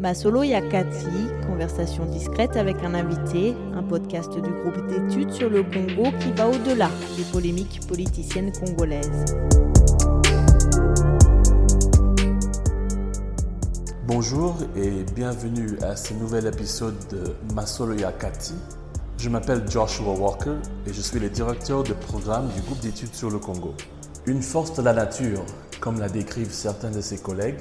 Masolo Yakati, conversation discrète avec un invité, un podcast du groupe d'études sur le Congo qui va au-delà des polémiques politiciennes congolaises. Bonjour et bienvenue à ce nouvel épisode de Masolo Yakati. Je m'appelle Joshua Walker et je suis le directeur de programme du groupe d'études sur le Congo. Une force de la nature, comme la décrivent certains de ses collègues,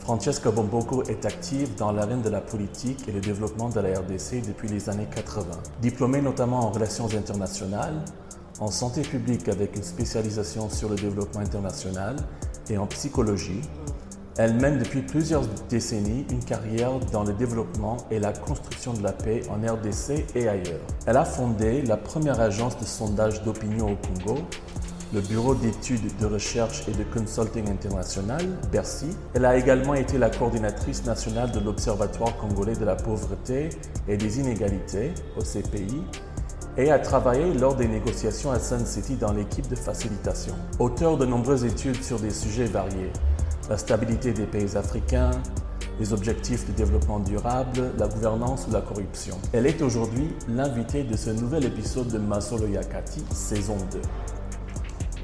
Francesca Bomboko est active dans l'arène de la politique et le développement de la RDC depuis les années 80. Diplômée notamment en relations internationales, en santé publique avec une spécialisation sur le développement international et en psychologie, elle mène depuis plusieurs décennies une carrière dans le développement et la construction de la paix en RDC et ailleurs. Elle a fondé la première agence de sondage d'opinion au Congo, le Bureau d'études de recherche et de consulting international, Bercy. Elle a également été la coordinatrice nationale de l'Observatoire congolais de la pauvreté et des inégalités, OCPI, et a travaillé lors des négociations à Sun City dans l'équipe de facilitation. Auteur de nombreuses études sur des sujets variés, la stabilité des pays africains, les objectifs de développement durable, la gouvernance ou la corruption. Elle est aujourd'hui l'invitée de ce nouvel épisode de Masolo Yakati, saison 2.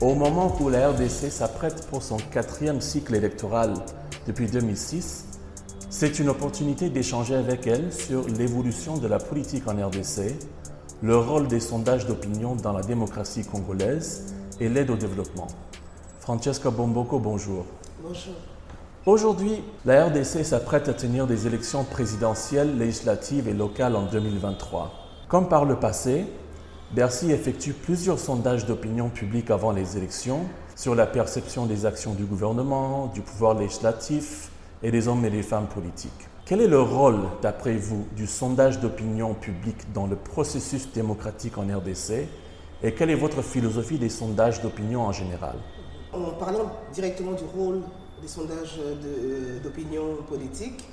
Au moment où la RDC s'apprête pour son quatrième cycle électoral depuis 2006, c'est une opportunité d'échanger avec elle sur l'évolution de la politique en RDC, le rôle des sondages d'opinion dans la démocratie congolaise et l'aide au développement. Francesca Bomboko, bonjour. Bonjour. Aujourd'hui, la RDC s'apprête à tenir des élections présidentielles, législatives et locales en 2023. Comme par le passé, Bercy effectue plusieurs sondages d'opinion publique avant les élections sur la perception des actions du gouvernement, du pouvoir législatif et des hommes et des femmes politiques. Quel est le rôle, d'après vous, du sondage d'opinion publique dans le processus démocratique en RDC et quelle est votre philosophie des sondages d'opinion en général? En parlant directement du rôle des sondages d'opinion politique,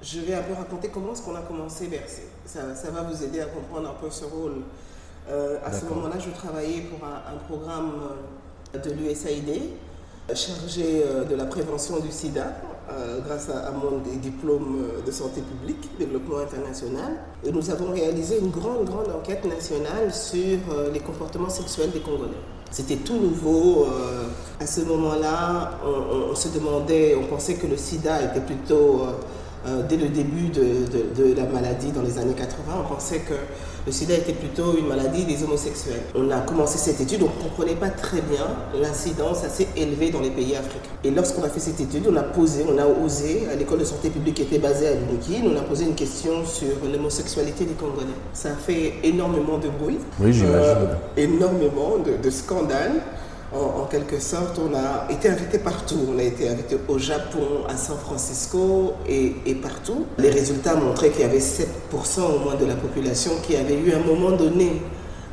je vais un peu raconter comment est-ce qu'on a commencé Bercy. Ça, va vous aider à comprendre un peu ce rôle. Euh, à ce moment-là, je travaillais pour un, un programme de l'USAID chargé euh, de la prévention du sida euh, grâce à, à, mon diplôme de santé publique, développement international. Et nous avons réalisé une grande, grande enquête nationale sur euh, les comportements sexuels des Congolais. C'était tout nouveau. Euh, à ce moment-là, on, on, se demandait, on pensait que le sida était plutôt, euh, dès le début de, de, de, la maladie dans les années 80, on pensait que le sida était plutôt une maladie des homosexuels. On a commencé cette étude, on ne comprenait pas très bien l'incidence assez élevée dans les pays africains. Et lorsqu'on a fait cette étude, on a posé, on a osé, à l'école de santé publique qui était basée à l'UNIKI, on a posé une question sur l'homosexualité des Congolais. Ça a fait énormément de bruit. Oui, j'imagine. Euh, énormément de, de scandales. En, en, quelque sorte, on a été invité partout. On a été invité au Japon, à San Francisco et, et partout. Les résultats montraient qu'il y avait 7% au moins de la population qui avait eu à un moment donné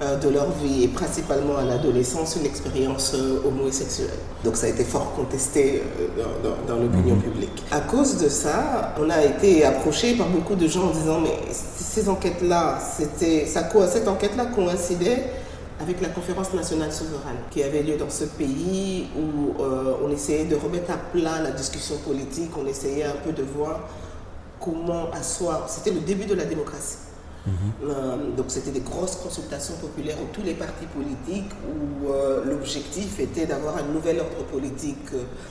euh, de leur vie, et principalement à l'adolescence, une expérience euh, homosexuelle. Donc ça a été fort contesté euh, dans, dans, dans l'opinion mmh. publique. À cause de ça, on a été approché par beaucoup de gens en disant mais ces enquêtes-là, c'était, ça, cette enquête-là coïncidait avec la conférence nationale souveraine qui avait lieu dans ce pays où euh, on essayait de remettre à plat la discussion politique, on essayait un peu de voir comment asseoir. C'était le début de la démocratie. Mmh. Euh, donc c'était des grosses consultations populaires où tous les partis politiques où euh, l'objectif était d'avoir un nouvel ordre politique.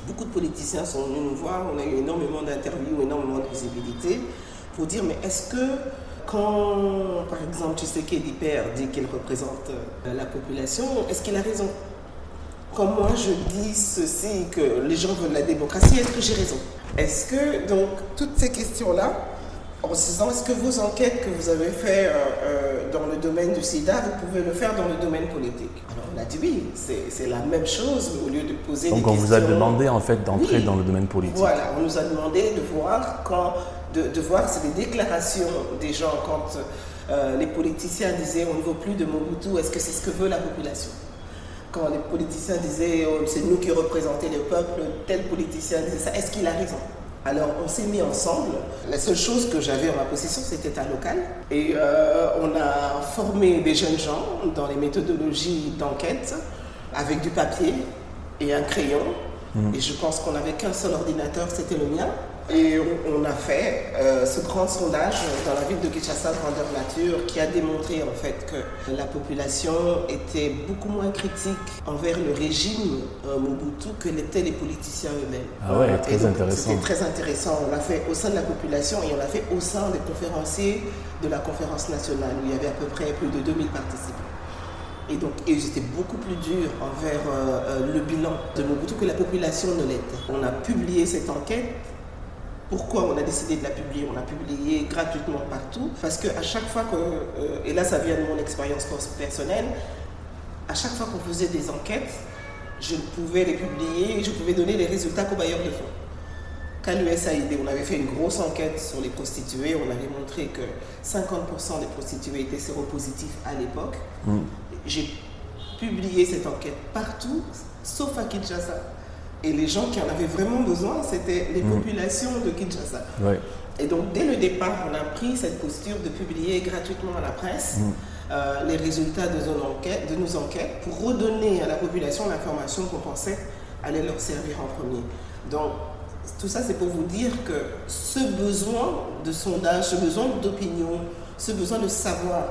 Beaucoup de politiciens sont venus nous voir, on a eu énormément d'interviews, énormément de visibilité pour dire mais est-ce que quand, par exemple, Tshisekedi Père dit qu'il représente la population, est-ce qu'il a raison? Quand moi je dis ceci, que les gens veulent la démocratie, est-ce que j'ai raison? Est-ce que, donc, toutes ces questions-là, en se disant, est-ce que vos enquêtes que vous avez faites euh, euh, dans le domaine du sida, vous pouvez le faire dans le domaine politique? Alors on a dit oui, c'est la même chose, mais au lieu de poser donc des questions... Donc on vous a demandé en fait d'entrer oui. dans le domaine politique. Voilà, on nous a demandé de voir quand de, de voir c'est les déclarations des gens quand euh, les politiciens disaient on ne veut plus de Mobutu, est-ce que c'est ce que veut la population? Quand les politiciens disaient oh, c'est nous qui représentons le peuple, tel politicien disait ça, est-ce qu'il a raison? Alors on s'est mis ensemble. La seule chose que j'avais en ma possession, c'était un local. Et euh, on a formé des jeunes gens dans les méthodologies d'enquête avec du papier et un crayon. Mmh. Et je pense qu'on n'avait qu'un seul ordinateur, c'était le mien. Et on, a fait euh, ce grand sondage dans la ville de Kinshasa, grandeur nature, qui a démontré en fait que la population était beaucoup moins critique envers le régime euh, Mobutu que l'étaient les politiciens eux-mêmes. Ah ouais, très intéressant. C'était très intéressant. On l'a fait au sein de la population et on l'a fait au sein des conférenciers de la conférence nationale où il y avait à peu près plus de 2000 participants. Et donc, ils étaient beaucoup plus durs envers euh, le bilan de Mobutu que la population ne l'était. On a publié cette enquête pourquoi on a décidé de la publier On l'a publié gratuitement partout parce qu'à chaque fois que, euh, et là ça vient de mon expérience personnelle, à chaque fois qu'on faisait des enquêtes, je pouvais les publier et je pouvais donner les résultats qu'aux bailleurs de fonds. Qu'à l'USAID, on avait fait une grosse enquête sur les prostituées, on avait montré que 50% des prostituées étaient séropositifs à l'époque. Mm. J'ai publié cette enquête partout, sauf à Kinshasa. Et les gens qui en avaient vraiment besoin, c'était les mm. populations de Kinshasa. Et donc, dès le départ, on a pris cette posture de publier gratuitement à la presse mm. euh, les résultats de nos, enquêtes, de nos enquêtes pour redonner à la population l'information qu'on pensait allait leur servir en premier. Donc, tout ça, c'est pour vous dire que ce besoin de sondage, ce besoin d'opinion, ce besoin de savoir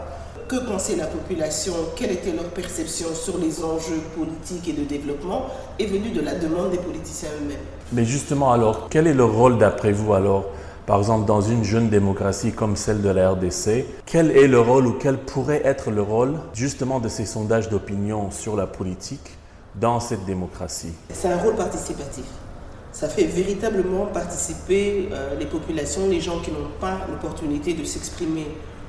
que pensait la population, quelle était leur perception sur les enjeux politiques et de développement, est venu de la demande des politiciens eux-mêmes? Mais justement, alors, quel est le rôle d'après vous alors par exemple, dans une jeune démocratie comme celle de la RDC, quel est le rôle ou quel pourrait être le rôle justement de ces sondages d'opinion sur la politique dans cette démocratie? C'est un rôle participatif. Ça fait véritablement participer euh, les populations, les gens qui n'ont pas l'opportunité de s'exprimer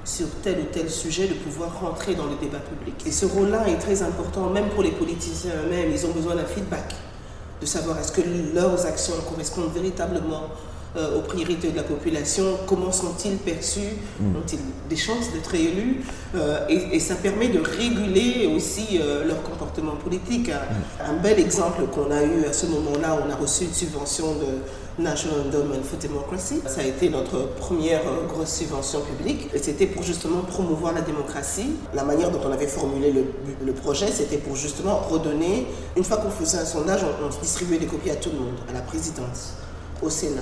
sur tel ou tel sujet, de pouvoir rentrer dans le débat public. Et ce rôle-là est très important, même pour les politiciens eux-mêmes. Ils ont besoin d'un feedback, de savoir est-ce que leurs actions correspondent véritablement euh, aux priorités de la population, comment sont-ils perçus, mm. ont-ils des chances d'être élus, euh, et, ça permet de réguler aussi euh, leur comportement politique. Un, mm. bel exemple qu'on a eu à ce moment-là, on a reçu une subvention de National Endowment for Democracy. Ça a été notre première grosse subvention publique, et c'était pour justement promouvoir la démocratie. La manière dont on avait formulé le, projet, c'était pour justement redonner, une fois qu'on faisait un sondage, on, on distribuait des copies à tout le monde, à la présidence, au Sénat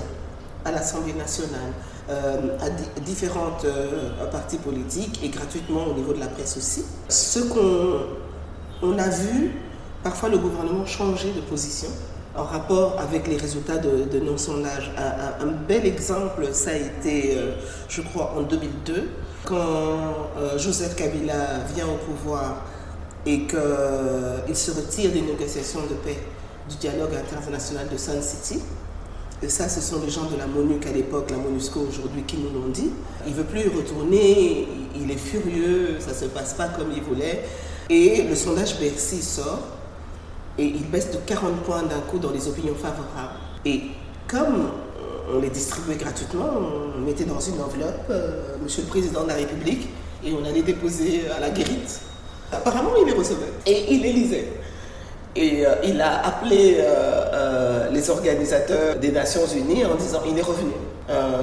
à l'Assemblée nationale, euh, à différentes euh, partis politiques et gratuitement au niveau de la presse aussi. Ce qu'on on a vu, parfois le gouvernement changer de position en rapport avec les résultats de, nos sondages. Un, bel exemple, ça a été, euh, je crois, en 2002, quand Joseph Kabila vient au pouvoir et qu'il se retire des négociations de paix du dialogue international de Sun City. Et ça, ce sont les gens de la MONUC à l'époque, la MONUSCO aujourd'hui, qui nous l'ont dit. Il ne veut plus y retourner, il est furieux, ça ne se passe pas comme il voulait. Et le sondage Bercy sort et il baisse de 40 points d'un coup dans les opinions favorables. Et comme on les distribuait gratuitement, on mettait dans une enveloppe euh, Monsieur le Président de la République et on allait déposer à la guérite. Apparemment, il les recevait et il les lisait. Et euh, il a appelé euh, euh, les organisateurs des Nations Unies en disant il est revenu.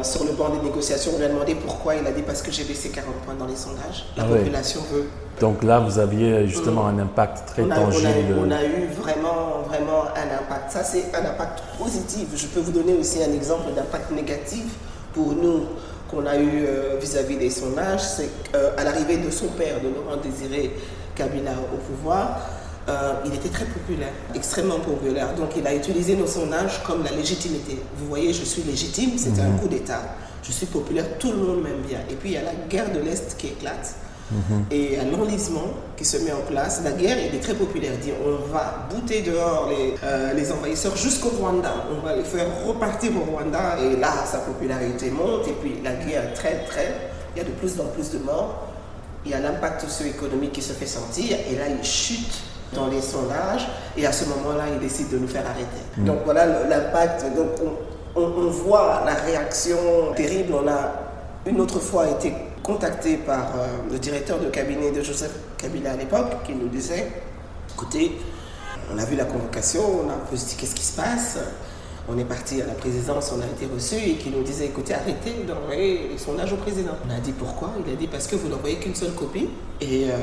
sur le banc des négociations, on lui a demandé pourquoi. Il a dit parce que j'ai baissé 40 points dans les sondages. La ah population veut. Donc là, vous aviez justement un impact très tangible. On a, eu vraiment, vraiment un impact. Ça, c'est un impact positif. Je peux vous donner aussi un exemple d'impact négatif pour nous qu'on a eu vis-à-vis des sondages. C'est qu'à l'arrivée de son père, de Laurent Désiré Kabila au pouvoir, euh, il était très populaire, extrêmement populaire. Donc il a utilisé nos sondages comme la légitimité. Vous voyez, je suis légitime, c'est un mhm. coup d'État. Je suis populaire, tout le monde m'aime bien. Et puis il y a la guerre de l'Est qui éclate. Mhm. Et un enlisement qui se met en place. La guerre, il est très populaire. Dit on va bouter dehors les, euh, les envahisseurs jusqu'au Rwanda. On va les faire repartir au Rwanda. Et là, sa popularité monte. Et puis la guerre très, très. Il y a de plus en plus de morts. Il y a l'impact socio-économique qui se fait sentir. Et là, il chute dans les sondages et à ce moment-là, il décide de nous faire arrêter. Mm. Donc voilà l'impact. Donc on, voit la réaction terrible. On a une autre fois été contacté par euh, le directeur de cabinet de Joseph Kabila à l'époque qui nous disait, écoutez, on a vu la convocation, on a un peu dit qu'est-ce qui se passe? On est parti à la présidence, on a été reçu et qui nous disait écoutez, arrêtez d'envoyer les sondages au président. On a dit pourquoi? Il a dit parce que vous n'envoyez qu'une seule copie. Et euh,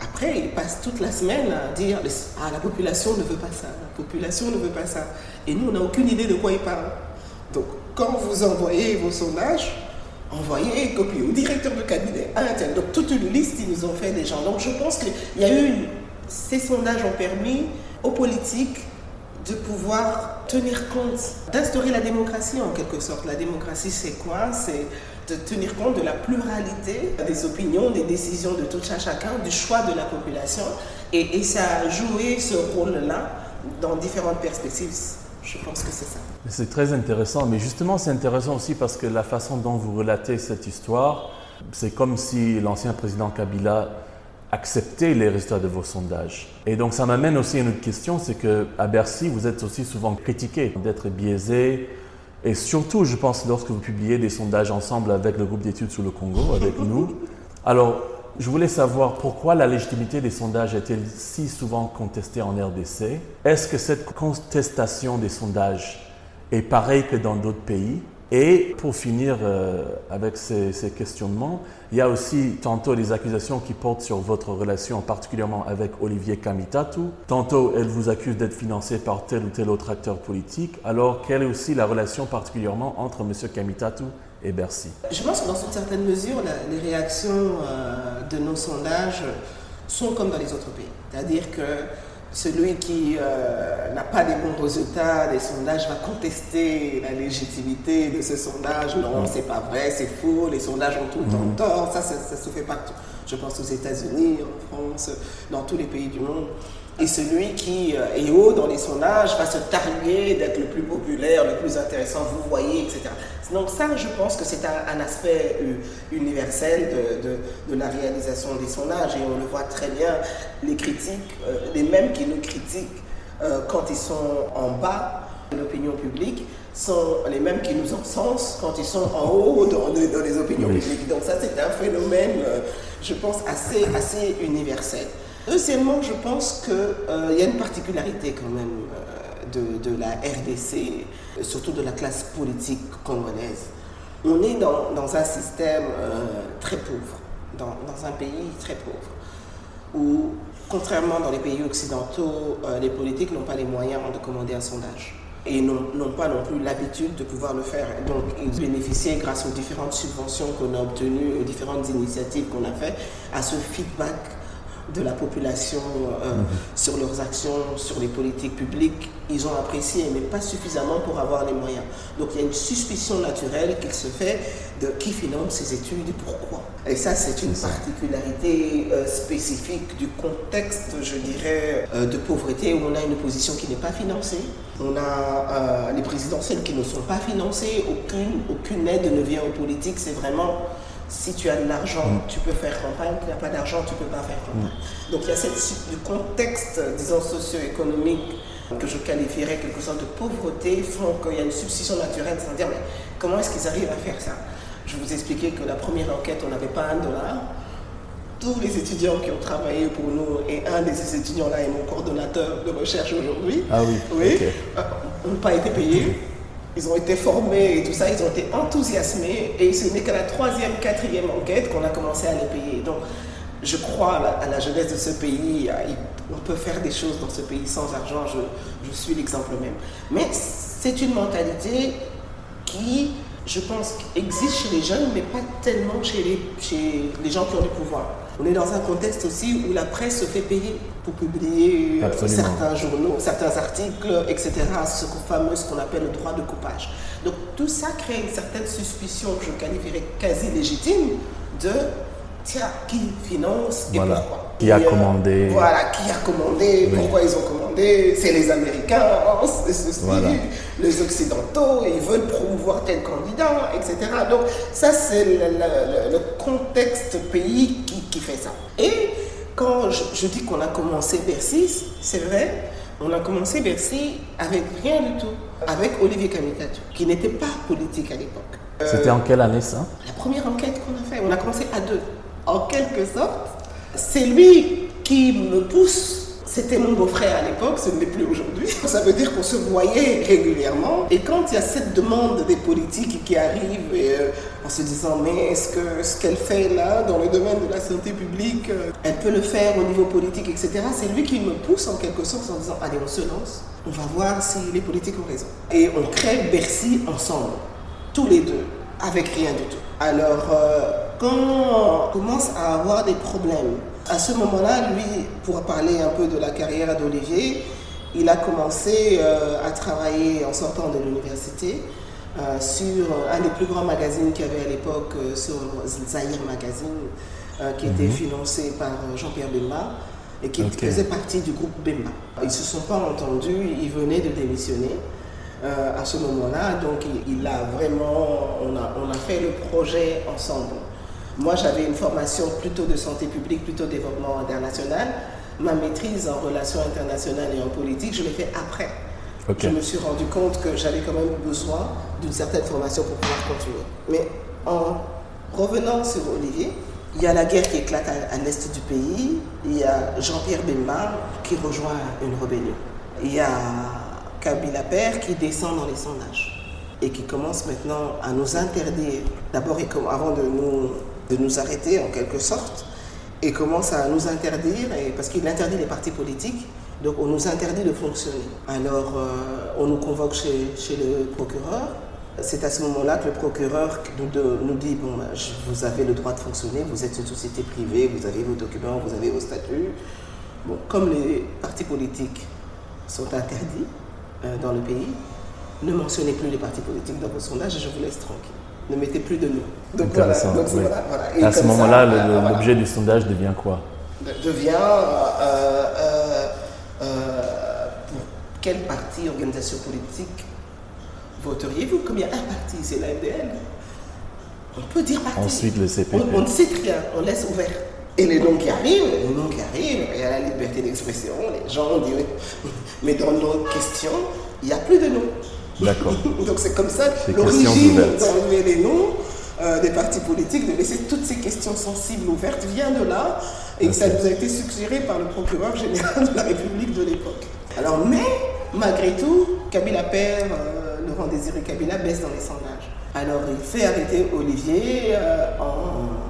après, il passe toute la semaine à dire ah, la population ne veut pas ça, la population ne veut pas ça. Et nous, on n'a aucune idée de quoi il parle. Donc, quand vous envoyez vos sondages, envoyez copie au directeur de cabinet, à l'intérieur. Donc toute une liste, ils nous ont fait des gens. Donc je pense qu'il y a eu, ces sondages ont permis aux politiques de pouvoir tenir compte, d'instaurer la démocratie en quelque sorte. La démocratie, c'est quoi? C'est de tenir compte de la pluralité des opinions, des décisions de tout un chacun, du choix de la population. Et, et ça a joué ce rôle-là dans différentes perspectives. Je pense que c'est ça. C'est très intéressant, mais justement c'est intéressant aussi parce que la façon dont vous relatez cette histoire, c'est comme si l'ancien président Kabila acceptait les résultats de vos sondages. Et donc ça m'amène aussi à une autre question, c'est que à Bercy, vous êtes aussi souvent critiqué d'être biaisé, et surtout, je pense, lorsque vous publiez des sondages ensemble avec le groupe d'études sur le Congo, avec nous. Alors, je voulais savoir pourquoi la légitimité des sondages est-elle si souvent contestée en RDC Est-ce que cette contestation des sondages est pareille que dans d'autres pays? Et pour finir euh, avec ces, questionnements, il y a aussi tantôt des accusations qui portent sur votre relation, particulièrement avec Olivier Kamitatu. Tantôt, elle vous accuse d'être financé par tel ou tel autre acteur politique. Alors, quelle est aussi la relation particulièrement entre M. Kamitatu et Bercy? Je pense que dans une certaine mesure, les réactions euh, de nos sondages sont comme dans les autres pays. C'est-à-dire que celui qui euh, n'a pas les bons résultats des sondages va contester la légitimité de ce sondage. Non, c'est pas vrai, c'est faux, les sondages ont tout le temps tort. Ça, ça, ça se fait partout. Je pense aux États-Unis, en France, dans tous les pays du monde. Et celui qui euh, est haut dans les sondages va se targuer d'être le plus populaire, le plus intéressant, vous voyez, etc. Donc ça, je pense que c'est un, un, aspect euh, universel de, de, de, la réalisation des sondages. Et on le voit très bien, les critiques, euh, les mêmes qui nous critiquent euh, quand ils sont en bas de l'opinion publique, sont les mêmes qui nous encensent quand ils sont en haut dans, dans les opinions oui. publiques. Donc ça, c'est un phénomène, je pense, assez, assez universel. Deuxièmement, je pense qu'il euh, y a une particularité quand même euh, de, la RDC, surtout de la classe politique congolaise. On est dans, un système euh, très pauvre, dans, un pays très pauvre, où, contrairement dans les pays occidentaux, les politiques n'ont pas les moyens de commander un sondage et n'ont pas non plus l'habitude de pouvoir le faire. Donc, ils bénéficiaient, grâce aux différentes subventions qu'on a obtenues, aux différentes initiatives qu'on a faites, à ce feedback de la population euh, mmh. sur leurs actions, sur les politiques publiques, ils ont apprécié, mais pas suffisamment pour avoir les moyens. Donc il y a une suspicion naturelle qu'il se fait de qui finance ces études et pourquoi. Et ça, c'est une particularité euh, spécifique du contexte, je dirais, euh, de pauvreté où on a une opposition qui n'est pas financée. On a les présidentielles qui ne sont pas financées, aucune, aucune aide ne vient aux politiques, c'est vraiment si tu as de l'argent, mmh. tu peux faire campagne, tu n'as pas d'argent, tu ne peux pas faire campagne. Mmh. Donc il y a cette, du contexte, disons, socio-économique que je qualifierais quelque sorte de pauvreté, font qu'il y a une substitution naturelle, sans dire, mais comment est-ce qu'ils arrivent à faire ça? Je vous expliquais que la première enquête, on n'avait pas un dollar. Tous les étudiants qui ont travaillé pour nous, et un de ces étudiants-là est mon coordonnateur de recherche aujourd'hui, ah oui, oui okay. n'ont pas été payés. Ils ont été formés et tout ça, ils ont été enthousiasmés et ce n'est qu'à la troisième, quatrième enquête qu'on a commencé à les payer. Donc, je crois à la, jeunesse de ce pays. On peut faire des choses dans ce pays sans argent, je, je suis l'exemple même. Mais c'est une mentalité qui, je pense, existe chez les jeunes, mais pas tellement chez les, chez les gens qui ont du pouvoir. On est dans un contexte aussi où la presse se fait payer pour publier Absolument. certains journaux, certains articles, etc. Ce fameux, ce qu'on appelle le droit de coupage. Donc tout ça crée une certaine suspicion que je qualifierais quasi légitime de tiens, qui finance et voilà. pourquoi? Qui a commandé euh, Voilà, qui a commandé, oui. pourquoi ils ont commandé? C'est les Américains, c'est ceci, voilà. les Occidentaux, ils veulent promouvoir tel candidat, etc. Donc ça, c'est le, le, le, contexte pays qui, qui, fait ça. Et quand je, je dis qu'on a commencé Bercy, c'est vrai, on a commencé Bercy avec rien du tout, avec Olivier Kamitatu, qui n'était pas politique à l'époque. C'était en quelle année ça? La première enquête qu'on a fait, on a commencé à deux en quelque sorte. C'est lui qui me pousse. C'était mon beau-frère à l'époque, ce n'est plus aujourd'hui. Ça veut dire qu'on se voyait régulièrement. Et quand il y a cette demande des politiques qui arrive et, euh, en se disant mais est-ce que ce qu'elle fait là dans le domaine de la santé publique, euh, elle peut le faire au niveau politique, etc. C'est lui qui me pousse en quelque sorte en disant allez on se lance, on va voir si les politiques ont raison. Et on crée Bercy ensemble. tous les deux, avec rien du tout. Alors, euh, quand on commence à avoir des problèmes, à ce moment-là, lui, pour parler un peu de la carrière d'Olivier, il a commencé euh, à travailler en sortant de l'université euh, sur un des plus grands magazines qu'il y avait à l'époque, sur Zahir Magazine, qui était mhm. financé par Jean-Pierre Bemba et qui faisait partie du groupe Bemba. Ils ne se sont pas entendus, ils venaient de démissionner. Euh, à ce moment-là. Donc il, a vraiment, on a, on a fait le projet ensemble. Moi j'avais une formation plutôt de santé publique, plutôt développement international. Ma maîtrise en relations internationales et en politique, je l'ai fait après. Je me suis rendu compte que j'avais quand même besoin d'une certaine formation pour pouvoir continuer. Mais en revenant sur Olivier, il y a la guerre qui éclate à, à l'est du pays. Il y a Jean-Pierre Bemba qui rejoint une rébellion. Il y a Kabila Père qui descend dans les sondages et qui commence maintenant à nous interdire, d'abord avant de nous, de nous arrêter en quelque sorte, et commence à nous interdire, parce qu'il interdit les partis politiques, donc on nous interdit de fonctionner. Alors euh, on nous convoque chez, le procureur. C'est à ce moment-là que le procureur nous, dit, bon, bah, vous avez le droit de fonctionner, vous êtes une société privée, vous avez vos documents, vous avez vos statuts. Bon, comme les partis politiques sont interdits, euh, dans le pays, ne mentionnez plus les partis politiques dans vos sondages et je vous laisse tranquille. Ne mettez plus de nous. Donc voilà. à ce moment-là, euh, l'objet du sondage devient quoi? Devient euh, pour quel parti, organisation politique voteriez-vous? Comme il y a un parti, c'est l'AMDL. On peut dire parti. Ensuite, le CPP. On, ne sait rien, on laisse ouvert. Et les noms qui arrivent, les noms qui arrivent, il y a la liberté d'expression, les gens ont dit, mais dans nos questions, il n'y a plus de noms. D'accord. Donc c'est comme ça l'origine d'enlever les noms euh, des partis politiques, de laisser toutes ces questions sensibles ouvertes, vient de là, et ça nous a été suggéré par le procureur général de la République de l'époque. Alors, mais malgré tout, Kabila perd, euh, Laurent Désiré Kabila baisse dans les sondages. Alors il fait arrêter Olivier euh, en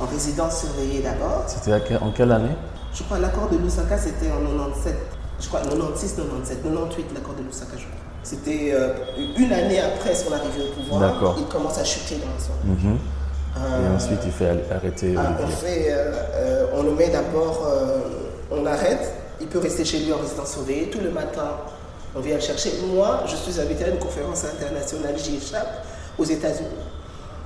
en résidence surveillée d'abord. C'était en quelle année? Je crois l'accord de Lusaka, c'était en 97. Je crois 96, 97, 98, l'accord de Lusaka, je crois. C'était euh, une année après son arrivée au pouvoir. Il commence à chuter dans la soirée. Mhm. Et ensuite, il fait arrêter. Ah, on, fait, euh, on le met d'abord, euh, on arrête. Il peut rester chez lui en résidence surveillée. Tout le matin, on vient le chercher. Moi, je suis invité à une conférence internationale, j'y échappe, aux États-Unis.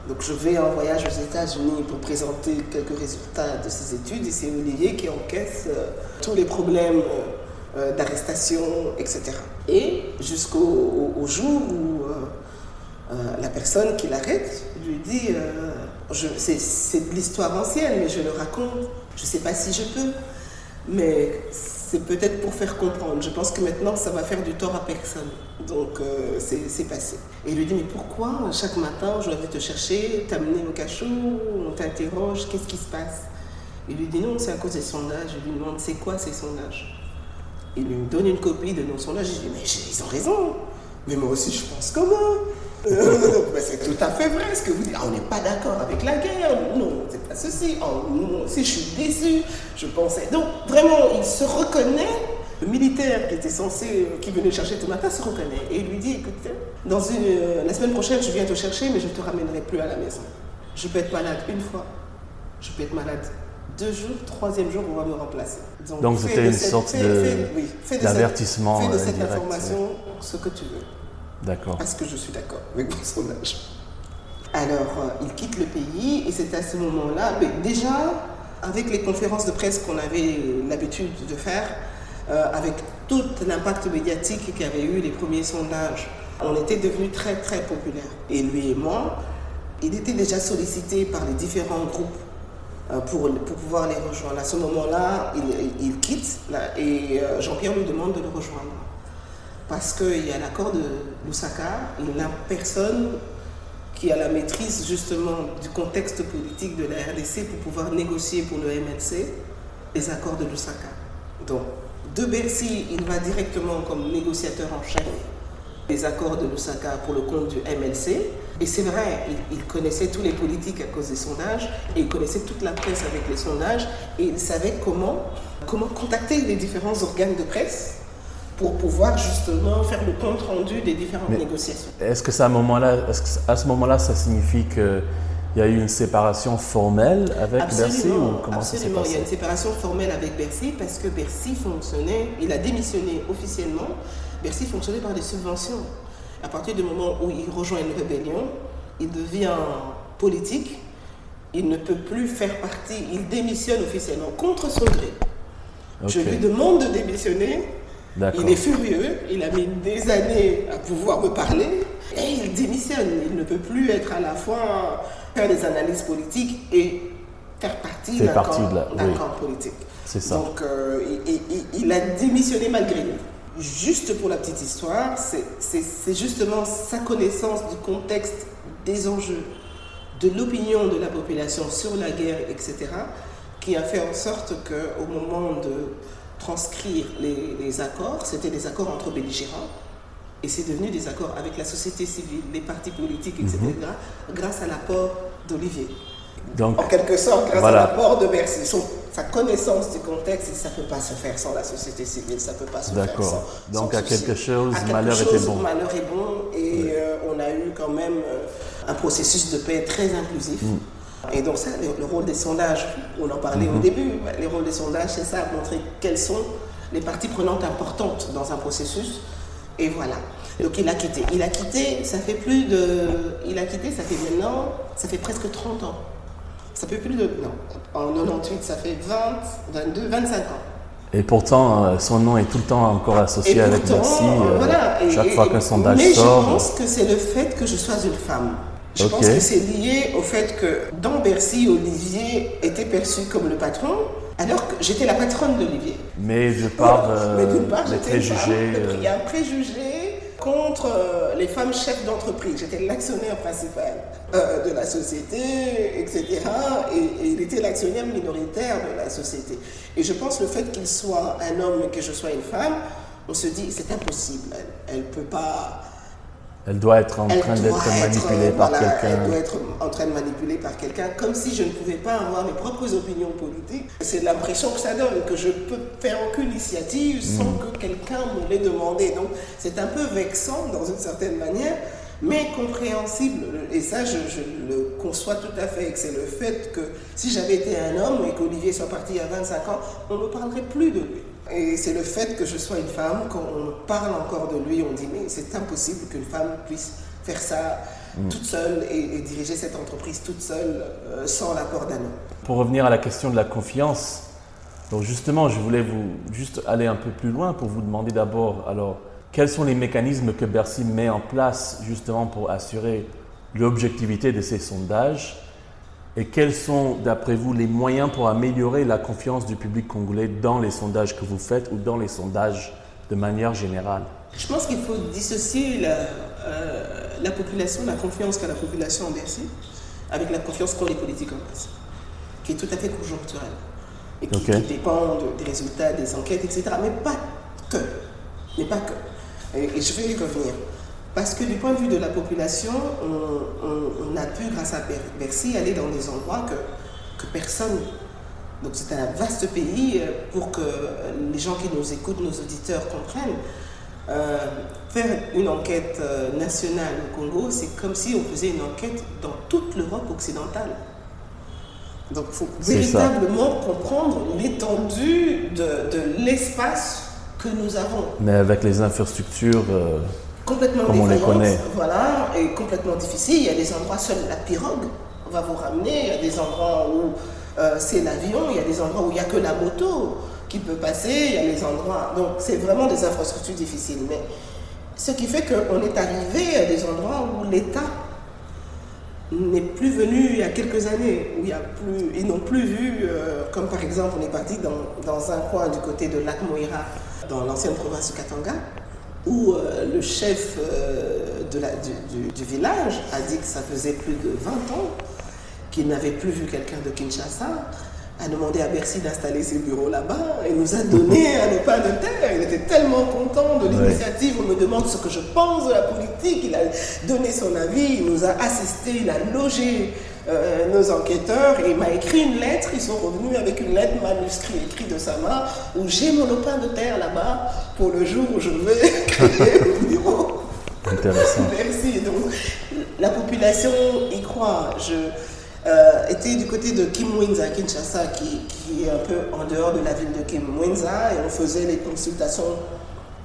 Donc je vais en voyage aux États-Unis pour présenter quelques résultats de ces études et c'est Olivier qui encaisse euh, tous les problèmes euh, euh, d'arrestation, etc. Et jusqu'au jour où la personne qui l'arrête lui dit, c'est de l'histoire ancienne, mais je le raconte, je ne sais pas si je peux, mais c'est peut-être pour faire comprendre. Je pense que maintenant, ça va faire du tort à personne. Donc, euh, c'est passé. Et il lui dit, mais pourquoi chaque matin, je dois te chercher, t'amener au cachot, on t'interroge, qu'est-ce qui se passe? Il lui dit, non, c'est à cause des sondages. Je lui demande, c'est quoi ces sondages Il lui donne une copie de nos sondages. Je dis, mais ils ont raison. Mais moi aussi, je pense comment c'est tout à fait vrai ce que vous dites. Ah, on n'est pas d'accord avec la guerre. Non, c'est pas ceci. Moi aussi, je suis déçu. Je pensais. Donc, vraiment, il se reconnaît. Le militaire qui était censé, qui venait chercher tout matin, se reconnaît. Et il lui dit écoute, dans une, euh, la semaine prochaine, je viens te chercher, mais je ne te ramènerai plus à la maison. Je peux être malade une fois. Je peux être malade deux jours, troisième jour, on va me remplacer. Donc, c'était une sorte d'avertissement. Fais de cette, euh, information ce que tu veux. D'accord. Parce que je suis d'accord avec mon sondage. Alors, euh, il quitte le pays et c'est à ce moment-là, mais déjà, avec les conférences de presse qu'on avait l'habitude de faire, euh, avec tout l'impact médiatique qu'avaient eu les premiers sondages, on était devenus très très populaires. Et lui et moi, il était déjà sollicité par les différents groupes euh, pour, pour pouvoir les rejoindre. À ce moment-là, il, quitte et Jean-Pierre lui demande de le rejoindre parce qu'il y a l'accord de Lusaka, il n'a personne qui a la maîtrise justement du contexte politique de la RDC pour pouvoir négocier pour le MLC les accords de Lusaka. Donc, de Bercy, il va directement comme négociateur en chef les accords de Lusaka pour le compte du MLC. Et c'est vrai, il, il, connaissait tous les politiques à cause des sondages, et il connaissait toute la presse avec les sondages, et il savait comment, comment contacter les différents organes de presse pour pouvoir justement faire le compte rendu des différentes négociations. Est-ce que à, moment-là, à ce moment-là, ça signifie qu'il y a eu une séparation formelle avec Bercy ou comment Absolument, il y a une séparation formelle avec Bercy parce que Bercy fonctionnait, il a démissionné officiellement, Bercy fonctionnait par des subventions. À partir du moment où il rejoint une rébellion, il devient politique, il ne peut plus faire partie, il démissionne officiellement contre son gré. Je lui demande de démissionner, il est furieux, il a mis des années à pouvoir me parler et il démissionne. Il ne peut plus être à la fois faire des analyses politiques et faire partie d'un camp, politique. C'est ça. Donc euh, il, a démissionné malgré lui. Juste pour la petite histoire, c'est justement sa connaissance du contexte, des enjeux, de l'opinion de la population sur la guerre, etc., qui a fait en sorte qu'au moment de transcrire les, accords. C'était des accords entre belligérants. Et c'est devenu des accords avec la société civile, les partis politiques, etc., mhm. grâce à l'apport d'Olivier. Donc, en quelque sorte, grâce à l'apport de Bercy, sa connaissance du contexte, ça ne peut pas se faire sans la société civile, ça ne peut pas se faire sans. D'accord. Donc à quelque chose, à malheur était bon. Malheur est bon et euh, on a eu quand même euh, un processus de paix très inclusif. Mm. Et donc ça, le, rôle des sondages, on en parlait au mhm. début, les rôles des sondages, c'est ça, montrer quelles sont les parties prenantes importantes dans un processus. Et voilà. Donc il a quitté. Il a quitté, ça fait plus de... Il a quitté, ça fait maintenant, ça fait presque 30 ans. Ça fait plus de... Non, en 98, ça fait 20, 22, 25 ans. Et pourtant, euh, son nom est tout le temps encore associé avec Merci. Euh, voilà, chaque fois qu'un sondage sort. Mais je pense que c'est le fait que je sois une femme. Je pense que c'est lié au fait que dans Bercy, Olivier était perçu comme le patron, alors que j'étais la patronne d'Olivier. Mais de part, euh, préjugés. Il y a un préjugé contre euh, les femmes chefs d'entreprise. J'étais l'actionnaire principal euh, de la société, etc. Et, il était l'actionnaire minoritaire de la société. Et je pense le fait qu'il soit un homme et que je sois une femme, on se dit c'est impossible. Elle ne peut pas elle doit être en train d'être manipulée par quelqu'un. Elle doit être en train de manipuler par quelqu'un, comme si je ne pouvais pas avoir mes propres opinions politiques. C'est l'impression que ça donne, que je peux faire aucune initiative sans mm. que quelqu'un me l'ait demandé. Donc c'est un peu vexant dans une certaine manière, mais compréhensible. Et ça, je, le conçois tout à fait. C'est le fait que si j'avais été un homme et qu'Olivier soit parti à 25 ans, on ne parlerait plus de lui. Et c'est le fait que je sois une femme, quand on parle encore de lui, on dit mais c'est impossible qu'une femme puisse faire ça mm. toute seule et, diriger cette entreprise toute seule euh, sans l'accord d'un homme. Pour revenir à la question de la confiance, donc justement, je voulais vous juste aller un peu plus loin pour vous demander d'abord, alors, quels sont les mécanismes que Bercy met en place justement pour assurer l'objectivité de ces sondages? Et quels sont, d'après vous, les moyens pour améliorer la confiance du public congolais dans les sondages que vous faites ou dans les sondages de manière générale? Je pense qu'il faut dissocier la, euh, la, population, la confiance qu'a la population en Bercy, avec la confiance qu'ont les politiques en place, qui est tout à fait conjoncturelle et qui, dépend des résultats des enquêtes, etc. Mais pas que. Mais pas que. Et, et je vais y revenir. Parce que du point de vue de la population, on, a pu, grâce à Bercy, aller dans des endroits que, personne. Donc c'est un vaste pays euh, pour que les gens qui nous écoutent, nos auditeurs comprennent. Euh, faire une enquête euh, nationale au Congo, c'est comme si on faisait une enquête dans toute l'Europe occidentale. Donc il faut véritablement comprendre l'étendue de, l'espace que nous avons. Mais avec les infrastructures complètement Comme on les connaît. Voilà, et complètement difficile. Il y a des endroits, seule la pirogue va vous ramener. Il y a des endroits où euh, c'est l'avion. Il y a des endroits où il n'y a que la moto qui peut passer. Il y a des endroits. Donc, c'est vraiment des infrastructures difficiles. Mais ce qui fait qu'on est arrivé à des endroits où l'État n'est plus venu il y a quelques années, où il y a plus, ils n'ont plus vu, euh, comme par exemple, on est parti dans, dans un coin du côté de Lac Moira, dans l'ancienne province du Katanga, où euh, le chef euh, de la, du, village a dit que ça faisait plus de 20 ans qu'il n'avait plus vu quelqu'un de Kinshasa, a demandé à Bercy d'installer ses bureaux là-bas et nous a donné un pas de terre. Il était tellement content de l'initiative. On me demande ce que je pense de la politique. Il a donné son avis, il nous a assisté, il a logé euh, nos enquêteurs et il m'a écrit une lettre. Ils sont revenus avec une lettre manuscrite écrite de sa main où j'ai mon lopin de terre là-bas pour le jour où je vais créer le bureau. Intéressant. Merci. Donc, la population y croit. Je euh, étais du côté de Kim Winza, Kinshasa, qui, qui, est un peu en dehors de la ville de Kim Winza, et on faisait les consultations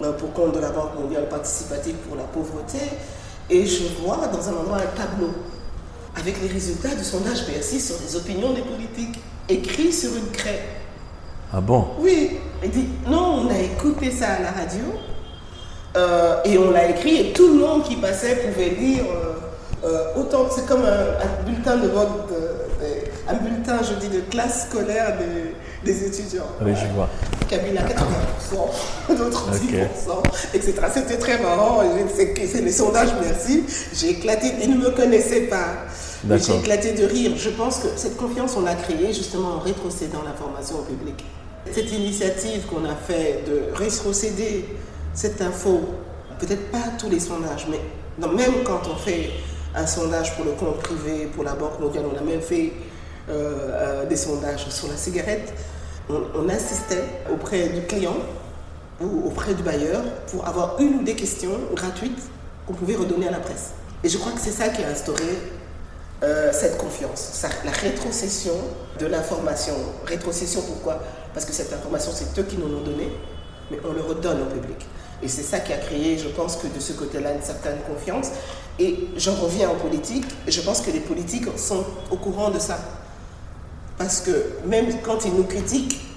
euh, pour compte de la Banque mondiale participative pour la pauvreté. Et je vois dans un endroit un tableau avec les résultats du sondage BRC sur les opinions des politiques, écrits sur une craie. Ah bon? Oui. Il dit, non, on a écouté ça à la radio, euh, et on l'a écrit, et tout le monde qui passait pouvait lire euh, euh, autant, c'est comme un, bulletin de vote, un bulletin, je dis, de classe scolaire des, des étudiants. Oui, je vois. Kabila 80%, d'autres 10%, etc. C'était très marrant. C'est les sondages, merci. J'ai éclaté. Ils ne me connaissaient pas. J'ai éclaté de rire. Je pense que cette confiance, on l'a créée justement en rétrocédant l'information au public. Cette initiative qu'on a fait de rétrocéder cette info, peut-être pas tous les sondages, mais même quand on fait un sondage pour le compte privé, pour la Banque mondiale, on a même fait euh, des sondages sur la cigarette, on, insistait auprès du client ou auprès du bailleur pour avoir une ou des questions gratuites qu'on pouvait redonner à la presse. Et je crois que c'est ça qui a instauré euh, cette confiance, la rétrocession de l'information. Rétrocession pourquoi? Parce que cette information, c'est eux qui nous l'ont donnée, mais on le redonne au public. Et c'est ça qui a créé, je pense que de ce côté-là, une certaine confiance. Et j'en reviens en politique, je pense que les politiques sont au courant de ça. Parce que même quand ils nous critiquent,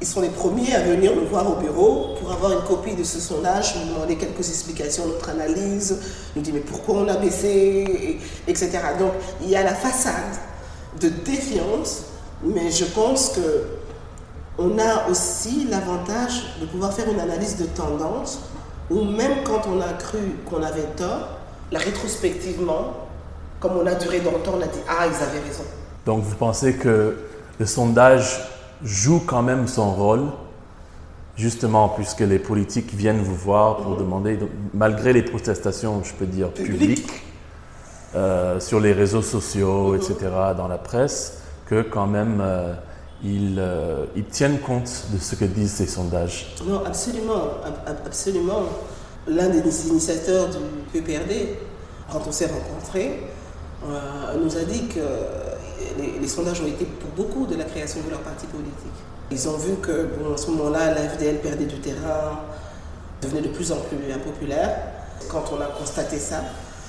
ils sont les premiers à venir nous voir au bureau pour avoir une copie de ce sondage, nous demander quelques explications, notre analyse, nous dire mais pourquoi on a baissé, etc. Donc il y a la façade de défiance, mais je pense que on a aussi l'avantage de pouvoir faire une analyse de tendance, où même quand on a cru qu'on avait tort, la rétrospectivement, comme on a duré dans le temps, on a dit ah ils avaient raison. Donc vous pensez que le sondage joue quand même son rôle, justement puisque les politiques viennent vous voir pour demander, malgré les protestations, je peux dire, publiques, euh, sur les réseaux sociaux, etc., dans la presse, que quand même euh, euh, ils, tiennent compte de ce que disent ces sondages. Non, absolument, absolument. L'un des initiateurs du PPRD, quand on s'est rencontrés, nous a dit que les, sondages ont été pour beaucoup de la création de leur parti politique. Ils ont vu que, bon, à ce moment-là, la FDL perdait du terrain, devenait de plus en plus impopulaire. Quand on a constaté ça,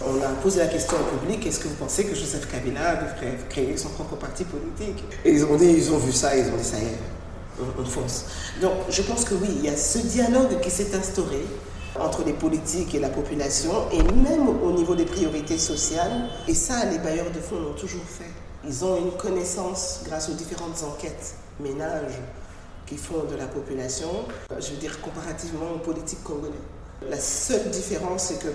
on a posé la question au public est-ce que vous pensez que Joseph Kabila devrait créer son propre parti politique? Et ils ont dit ils ont vu ça, ils ont dit ça y est, on, on fonce. Donc je pense que oui, il y a ce dialogue qui s'est instauré entre les politiques et la population, et même au niveau des priorités sociales. Et ça, les bailleurs de fonds l'ont toujours fait. Ils ont une connaissance grâce aux différentes enquêtes ménages qui font de la population, je veux dire comparativement aux politiques congolais. La seule différence, c'est que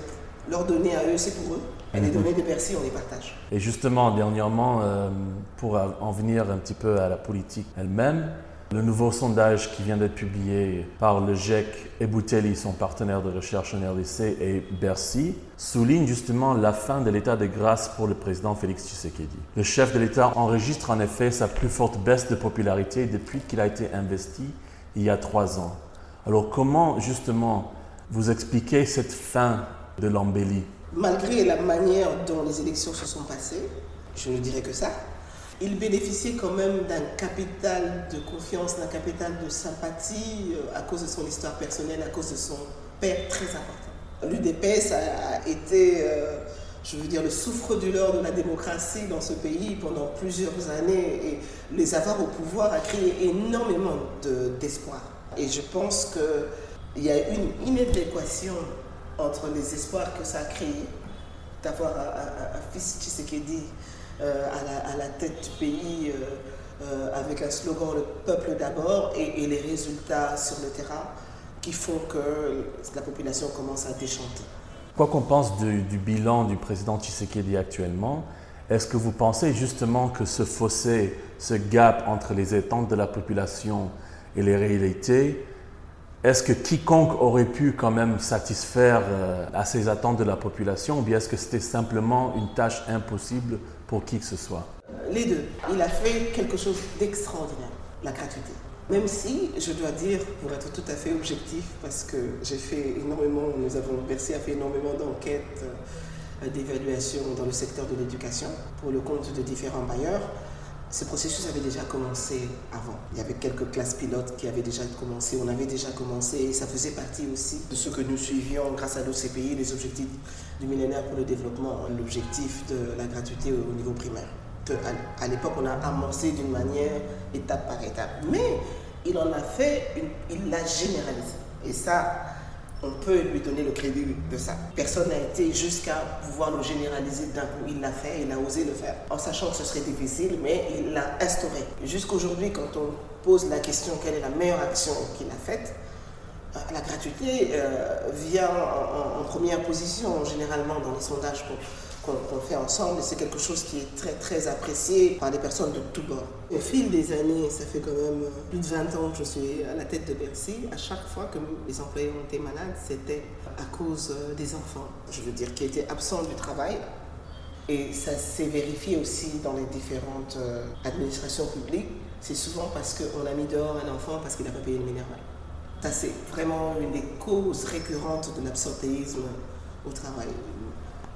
leurs données à eux, c'est pour eux. Et les mhm. données de Bercy, on les partage. Et justement, dernièrement, euh, pour en venir un petit peu à la politique elle-même, le nouveau sondage qui vient d'être publié par le GEC et Boutelli, son partenaire de recherche en RDC, et Bercy, souligne justement la fin de l'état de grâce pour le président Félix Tshisekedi. Le chef de l'État enregistre en effet sa plus forte baisse de popularité depuis qu'il a été investi il y a trois ans. Alors comment justement vous expliquez cette fin de l'embellie? Malgré la manière dont les élections se sont passées, je ne dirais que ça, il bénéficiait quand même d'un capital de confiance, d'un capital de sympathie euh, à cause de son histoire personnelle, à cause de son père très important. L'UDPS a été, euh, je veux dire, le souffre-douleur de la démocratie dans ce pays pendant plusieurs années et les avoir au pouvoir a créé énormément d'espoir. et je pense qu'il y a une inadéquation entre les espoirs que ça a créé d'avoir un, un, un fils Tshisekedi euh, à, la, tête du pays euh, euh, avec un slogan le peuple d'abord et, les résultats sur le terrain qui font que la population commence à déchanter. Quoi qu'on pense du, bilan du président Tshisekedi actuellement, est-ce que vous pensez justement que ce fossé, ce gap entre les attentes de la population et les réalités est-ce que quiconque aurait pu quand même satisfaire à ces attentes de la population ou bien est-ce que c'était simplement une tâche impossible pour qui que ce soit Les deux. Il a fait quelque chose d'extraordinaire, la gratuité. Même si, je dois dire, pour être tout à fait objectif, parce que j'ai fait énormément, nous avons, Bercy a fait énormément d'enquêtes, euh, d'évaluations dans le secteur de l'éducation pour le compte de différents bailleurs. Ce processus avait déjà commencé avant. Il y avait quelques classes pilotes qui avaient déjà commencé. On avait déjà commencé et ça faisait partie aussi de ce que nous suivions grâce à l'OCPI, les objectifs du millénaire pour le développement, l'objectif de la gratuité au niveau primaire. À l'époque, on a amorcé d'une manière étape par étape. Mais il en a fait, il l'a généralisé. Et ça, on peut lui donner le crédit de ça. Personne n'a été jusqu'à pouvoir le généraliser d'un coup. Il l'a fait, il a osé le faire, en sachant que ce serait difficile, mais il l'a instauré. Jusqu'aujourd'hui, quand on pose la question quelle est la meilleure action qu'il a faite, euh, la gratuité euh, vient en, première position généralement dans les sondages qu'on fait ensemble et c'est quelque chose qui est très très apprécié par des personnes de tous bords. Au fil des années, ça fait quand même plus de 20 ans que je suis à la tête de Bercy, à chaque fois que les employés ont été malades, c'était à cause euh, des enfants, je veux dire, qui étaient absents du travail. Et ça s'est vérifié aussi dans les différentes euh, administrations publiques. C'est souvent parce qu'on a mis dehors un enfant parce qu'il n'a pas payé le minéral. Ça, c'est vraiment une des causes récurrentes de l'absentéisme au travail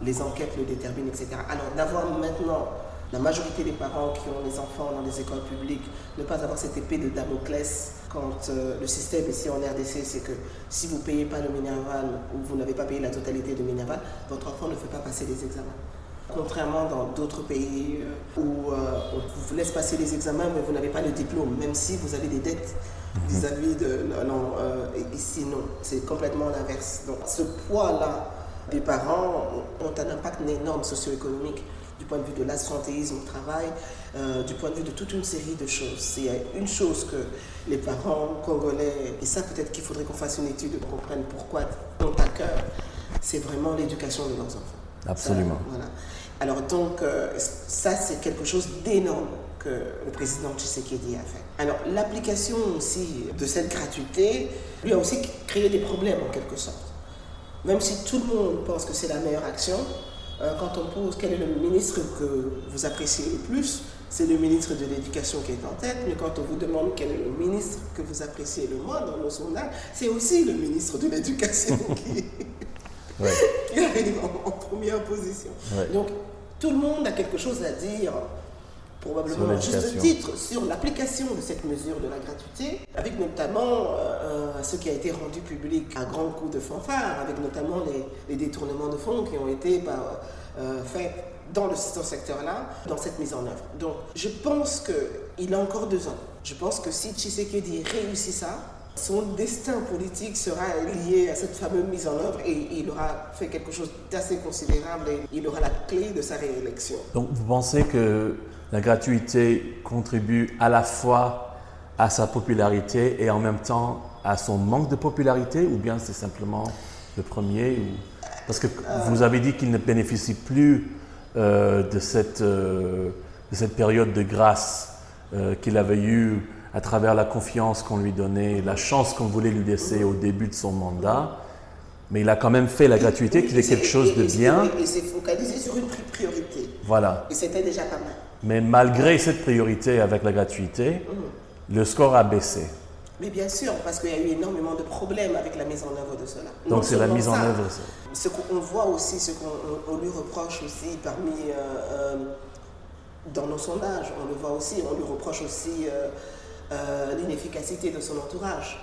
les enquêtes le déterminent, etc. Alors d'avoir maintenant la majorité des parents qui ont les enfants dans les écoles publiques, ne pas avoir cette épée de Damoclès quand euh, le système ici en RDC, c'est que si vous ne payez pas le minerval ou vous n'avez pas payé la totalité du minerval, votre enfant ne fait pas passer les examens. Contrairement dans d'autres pays euh, où euh, on vous laisse passer les examens, mais vous n'avez pas le diplôme, même si vous avez des dettes mhm. vis-à-vis de... Non, ici non, c'est complètement l'inverse. Donc ce poids-là, les parents ont un impact énorme socio-économique du point de vue de l'absentéisme au travail, euh, du point de vue de toute une série de choses. Il y a une chose que les parents congolais, et ça peut-être qu'il faudrait qu'on fasse une étude pour comprendre pourquoi ont à cœur, c'est vraiment l'éducation de leurs enfants. Absolument. voilà. Alors donc, euh, ça c'est quelque chose d'énorme que le président Tshisekedi a fait. Alors l'application aussi de cette gratuité lui a aussi créé des problèmes en quelque sorte. Même si tout le monde pense que c'est la meilleure action, euh, quand on pose quel est le ministre que vous appréciez le plus, c'est le ministre de l'Éducation qui est en tête, mais quand on vous demande quel est le ministre que vous appréciez le moins dans nos sondages, c'est aussi le ministre de l'Éducation qui, arrive en, première position. Donc tout le monde a quelque chose à dire probablement juste titre sur l'application de cette mesure de la gratuité, avec notamment euh, ce qui a été rendu public à grands coups de fanfare, avec notamment les, détournements de fonds qui ont été bah, euh, faits dans le, ce secteur-là, dans cette mise en œuvre. Donc je pense qu'il a encore deux ans. Je pense que si Tshisekedi réussit ça, son destin politique sera lié à cette fameuse mise en œuvre et il aura fait quelque chose d'assez considérable et il aura la clé de sa réélection. Donc vous pensez que la gratuité contribue à la fois à sa popularité et en même temps à son manque de popularité ou bien c'est simplement le premier Parce que vous avez dit qu'il ne bénéficie plus euh, de, cette, euh, de cette période de grâce euh, qu'il avait eue à travers la confiance qu'on lui donnait, la chance qu'on voulait lui laisser au début de son mandat. Mais il a quand même fait la gratuité, qui est quelque chose de bien. Il s'est focalisé sur une priorité. Voilà. Et c'était déjà pas mal. Mais malgré cette priorité avec la gratuité, mm. le score a baissé. Mais bien sûr, parce qu'il y a eu énormément de problèmes avec la mise en œuvre de cela. Donc c'est la mise en œuvre. Ce qu'on voit aussi, ce qu'on lui reproche aussi parmi euh, euh, dans nos sondages, on le voit aussi, on lui reproche aussi euh, l'inefficacité de son entourage.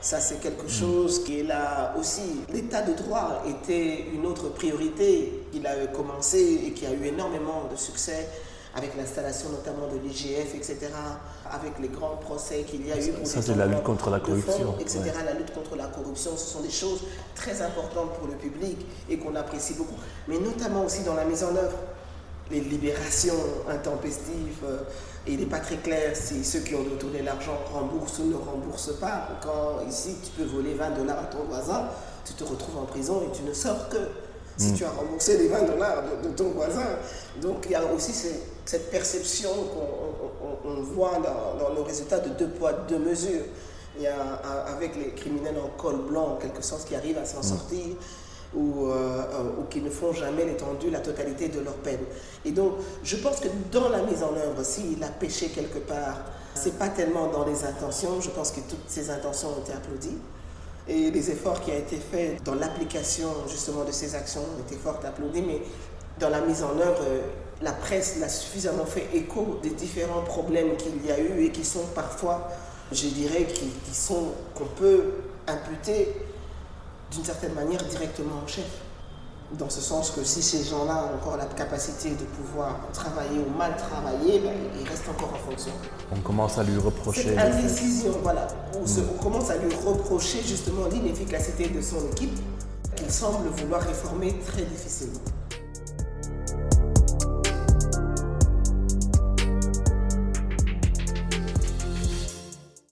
Ça, c'est quelque mm. chose qui est là aussi. L'état de droit était une autre priorité qu'il a commencé et qui a eu énormément de succès avec l'installation notamment de l'IGF, etc., avec les grands procès qu'il y a eu. ça, c'est la lutte contre la corruption. etc., la lutte contre la corruption, ce sont des choses très importantes pour le public et qu'on apprécie beaucoup. Mais notamment aussi dans la mise en œuvre, les libérations intempestives. Euh, et il n'est pas très clair si ceux qui ont retourné l'argent remboursent ou ne remboursent pas. Quand ici, tu peux voler 20 dollars à ton voisin, tu te retrouves en prison et tu ne sors que si mm. tu as remboursé les 20 dollars de, ton voisin. Donc il y a aussi cette perception qu'on voit dans, nos résultats de deux poids, deux mesures. Il y a avec les criminels en col blanc, en quelque sorte, qui arrivent à s'en sortir ou, ou, qui ne font jamais l'étendue, la totalité de leur peine. Et donc, je pense que dans la mise en œuvre, s'il a péché quelque part, c'est pas tellement dans les intentions. Je pense que toutes ces intentions ont été applaudies. Et les efforts qui ont été faits dans l'application justement de ces actions ont été fort applaudis, mais dans la mise en œuvre, la presse l'a suffisamment fait écho des différents problèmes qu'il y a eu et qui sont parfois, je dirais, qu'on peut imputer d'une certaine manière directement au chef. Dans ce sens que si ces gens-là ont encore la capacité de pouvoir travailler ou mal travailler, ben, ils restent encore en fonction. On commence à lui reprocher. Cette indécision, voilà. On, se, on commence à lui reprocher justement l'inefficacité de son équipe qu'il semble vouloir réformer très difficilement.